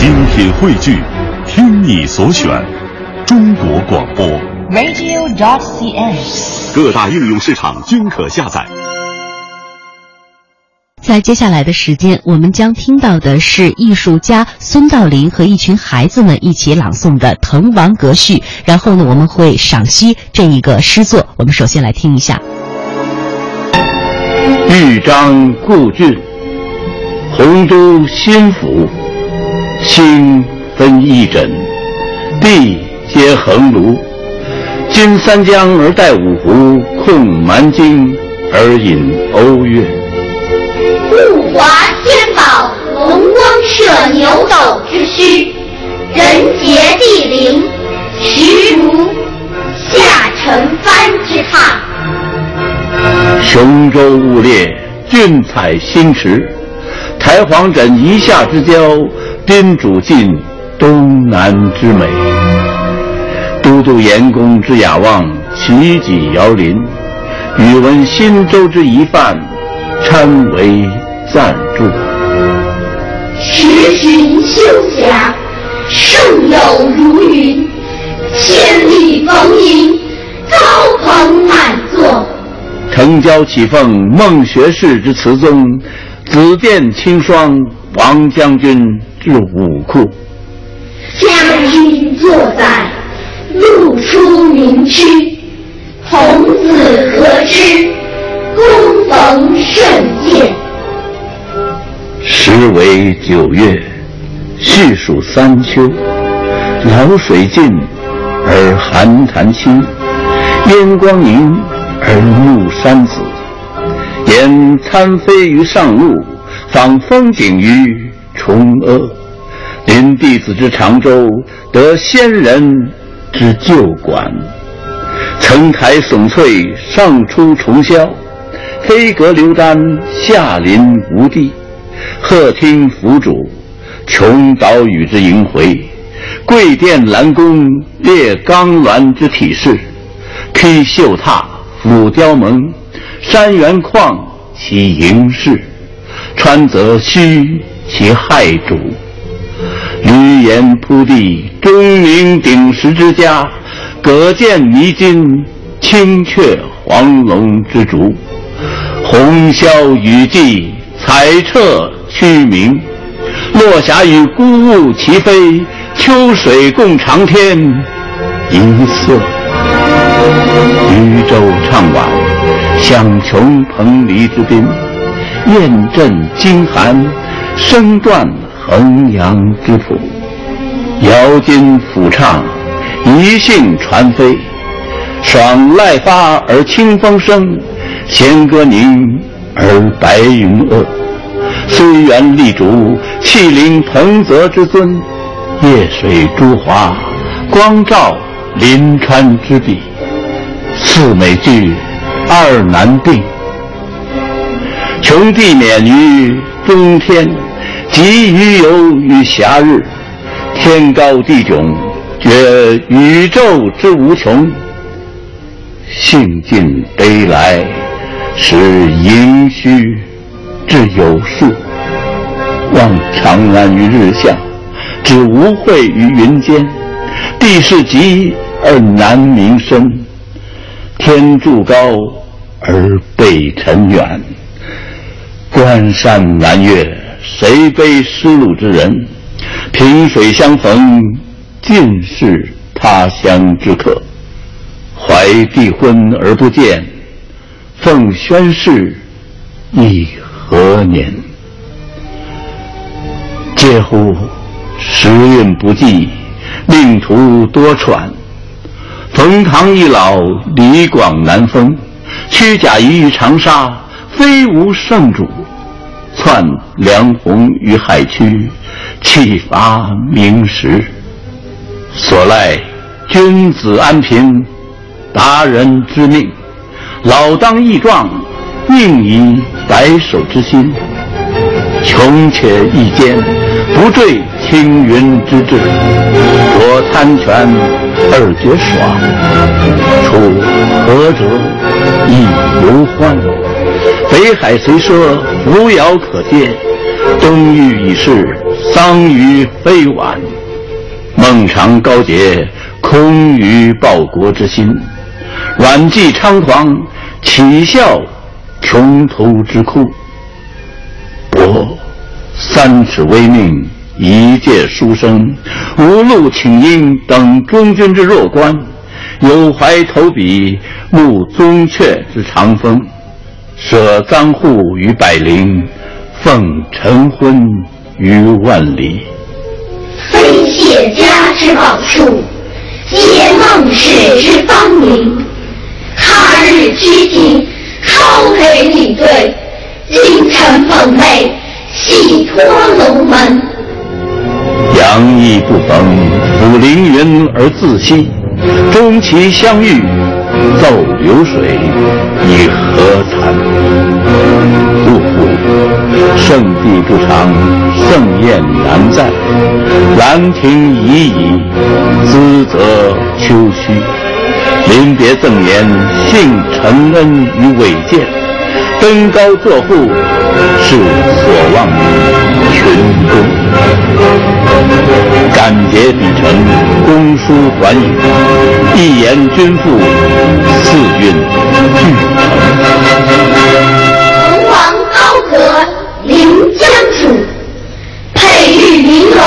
精品汇聚，听你所选，中国广播。radio.dot.cn，。各大应用市场均可下载。在接下来的时间，我们将听到的是艺术家孙道临和一群孩子们一起朗诵的《滕王阁序》。然后呢，我们会赏析这一个诗作。我们首先来听一下：豫章故郡，洪都新府，兴分翼轸，地接衡庐。襟三江而带五湖，控蛮荆而引瓯越。物华天宝，龙光射牛斗之墟；人杰地灵，实如下沉帆之榻。雄州雾列，俊采星驰。台隍枕夷夏之交，宾主尽东南之美。都督阎公之雅望，齐己遥临。宇文新州之一范，参为赞助。时寻修霞，胜友如云。千里逢迎，高朋满座。城郊启奉孟学士之词宗，紫殿清霜王将军之武库。将军坐在露出名区，童子何知恭逢圣见。时为九月，序属三秋。潦水尽而寒潭清，烟光凝而暮山紫。言参飞于上路，访风景于崇阿。临弟子之长洲，得仙人之旧馆。层台耸翠，上出重霄；飞阁流丹，下临无地。鹤汀凫渚，琼岛屿之萦回；桂殿兰宫，列冈峦之体势。披绣闼，俯雕甍，山原旷其盈视，川泽虚其害主。闾阎扑地，钟鸣鼎食之家；葛见弥津，青雀黄龙之竹。红消雨霁，彩彻区明。落霞与孤鹜齐飞，秋水共长天一色。渔舟唱晚，响穷彭蠡之滨；雁阵惊寒，声断衡阳之浦。遥襟甫唱，一兴传飞。爽籁发而清风生，弦歌凝而白云遏。虽园立竹，气凌彭泽之尊；夜水朱华，光照临川之笔。四美具，二难定。穷地免于中天，极于游于暇日。天高地迥，觉宇宙之无穷。兴尽悲来，识盈虚之有数。望长安于日下，知无秽于云间。地势极而南溟深，天柱高而北辰远。关山难越，谁悲失路之人？萍水相逢，尽是他乡之客。怀帝昏而不见，奉宣室亦何年？嗟乎！时运不济，命途多舛。冯唐易老，李广难封。屈贾谊于长沙，非无圣主。窜梁鸿于海曲，岂乏明时。所赖君子安贫，达人之命。老当益壮，宁以白首之心。穷且益坚，不坠青云之志。若贪权而觉爽，处何辙亦犹欢。北海虽赊，扶摇可接；东域已逝桑榆非晚，孟尝高洁，空余报国之心；阮籍猖狂，岂效穷途之哭？我三尺微命，一介书生，无路请缨，等中军之弱冠；有怀投笔，慕宗悫之长风。舍簪笏于百龄，奉晨昏于万里。非谢家之宝树，皆孟氏之芳名。他日趋庭，超陪礼对；京城奉媚，戏托龙门。杨意不逢，抚凌云而自惜；终其相遇。奏流水，以何惭？呜呼！圣地不长，盛宴难再。兰亭已矣，兹则丘墟。临别赠言，幸承恩于伟饯。登高作赋，是所望于群公。感结笔成，公书还语，一言均赋，四韵俱成。滕王高阁临江渚，佩玉鸣鸾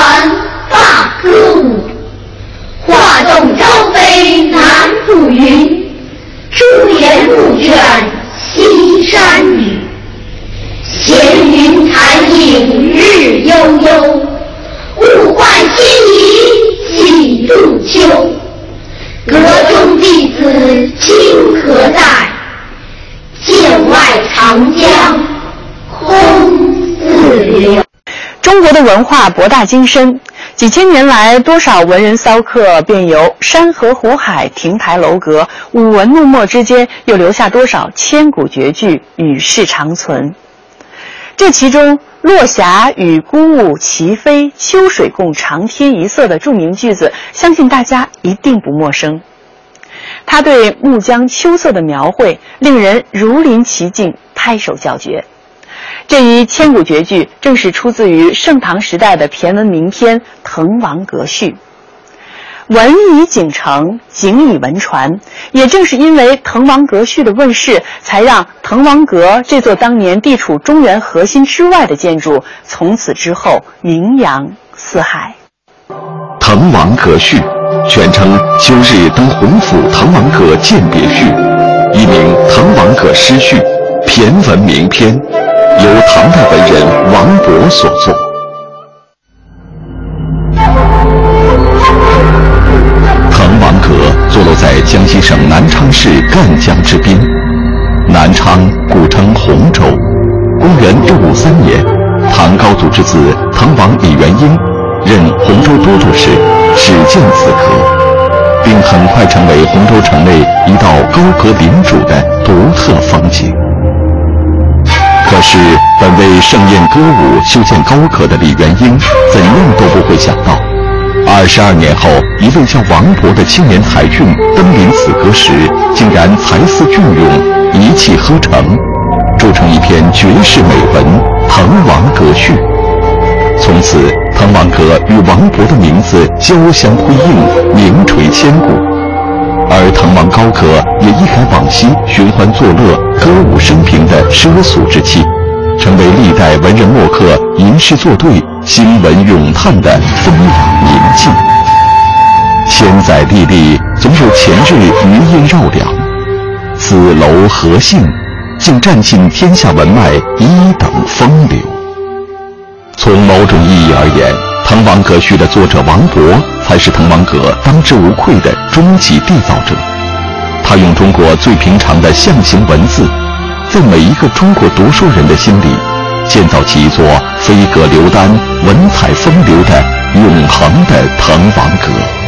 发歌舞。画栋朝飞南浦云，朱颜暮卷今何在？剑外长江空自流。中国的文化博大精深，几千年来，多少文人骚客便游山河湖海、亭台楼阁，舞文弄墨之间，又留下多少千古绝句与世长存。这其中，“落霞与孤鹜齐飞，秋水共长天一色”的著名句子，相信大家一定不陌生。他对暮江秋色的描绘，令人如临其境，拍手叫绝。这一千古绝句，正是出自于盛唐时代的骈文名篇《滕王阁序》。文以景成，景以文传。也正是因为《滕王阁序》的问世，才让滕王阁这座当年地处中原核心之外的建筑，从此之后名扬四海。《滕王阁序》全称《秋日登洪府滕王阁饯别序》，一名《滕王阁诗序》，骈文名篇，由唐代文人王勃所作。滕王阁坐落在江西省南昌市赣江之滨，南昌古称洪州。公元六五三年，唐高祖之子滕王李元婴任洪州都督时，始建此阁，并很快成为洪州城内一道高阁领主的独特风景。可是，本为盛宴歌舞、修建高阁的李元婴，怎样都不会想到。二十二年后，一位叫王勃的青年才俊登临此阁时，竟然才思隽永，一气呵成，铸成一篇绝世美文《滕王阁序》。从此，滕王阁与王勃的名字交相辉映，名垂千古。而滕王高阁也一改往昔寻欢作乐、歌舞升平的奢俗之气。成为历代文人墨客吟诗作对、兴文咏叹的风雅宁静。千载历历，总有前日余音绕梁。此楼何幸，竟占尽天下文脉一等风流？从某种意义而言，《滕王阁序》的作者王勃才是滕王阁当之无愧的终极缔造者。他用中国最平常的象形文字。在每一个中国读书人的心里，建造起一座飞阁流丹、文采风流的永恒的滕王阁。